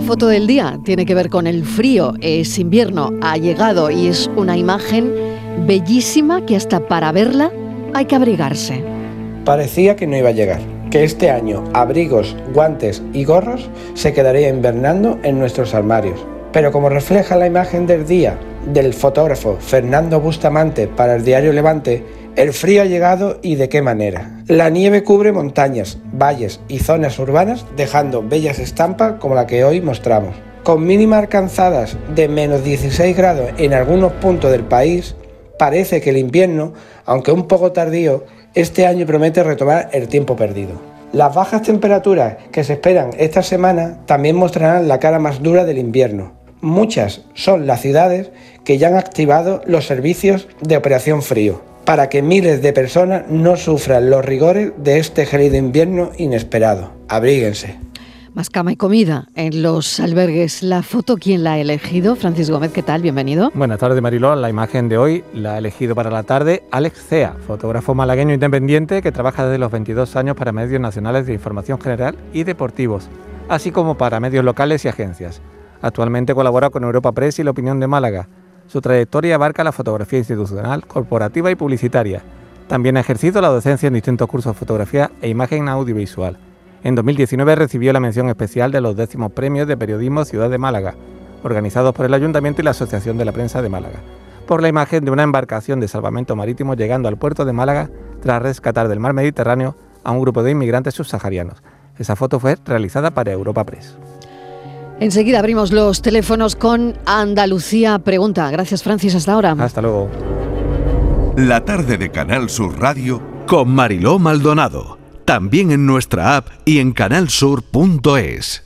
foto del día tiene que ver con el frío. Es invierno, ha llegado y es una imagen bellísima que hasta para verla hay que abrigarse. Parecía que no iba a llegar, que este año abrigos, guantes y gorros se quedarían invernando en nuestros armarios. Pero como refleja la imagen del día del fotógrafo Fernando Bustamante para el diario Levante, el frío ha llegado y de qué manera. La nieve cubre montañas, valles y zonas urbanas dejando bellas estampas como la que hoy mostramos. Con mínimas alcanzadas de menos 16 grados en algunos puntos del país, parece que el invierno, aunque un poco tardío, este año promete retomar el tiempo perdido. Las bajas temperaturas que se esperan esta semana también mostrarán la cara más dura del invierno. Muchas son las ciudades que ya han activado los servicios de operación frío para que miles de personas no sufran los rigores de este gélido invierno inesperado. Abríguense. Más cama y comida en los albergues. La foto, ¿quién la ha elegido? Francis Gómez, ¿qué tal? Bienvenido. Buenas tardes, Mariló. La imagen de hoy la ha elegido para la tarde Alex Cea, fotógrafo malagueño independiente que trabaja desde los 22 años para medios nacionales de información general y deportivos, así como para medios locales y agencias. Actualmente colabora con Europa Press y La Opinión de Málaga su trayectoria abarca la fotografía institucional, corporativa y publicitaria. También ha ejercido la docencia en distintos cursos de fotografía e imagen audiovisual. En 2019 recibió la mención especial de los décimos premios de periodismo Ciudad de Málaga, organizados por el Ayuntamiento y la Asociación de la Prensa de Málaga, por la imagen de una embarcación de salvamento marítimo llegando al puerto de Málaga tras rescatar del mar Mediterráneo a un grupo de inmigrantes subsaharianos. Esa foto fue realizada para Europa Press. Enseguida abrimos los teléfonos con Andalucía Pregunta. Gracias, Francis. Hasta ahora. Hasta luego. La tarde de Canal Sur Radio con Mariló Maldonado. También en nuestra app y en canalsur.es.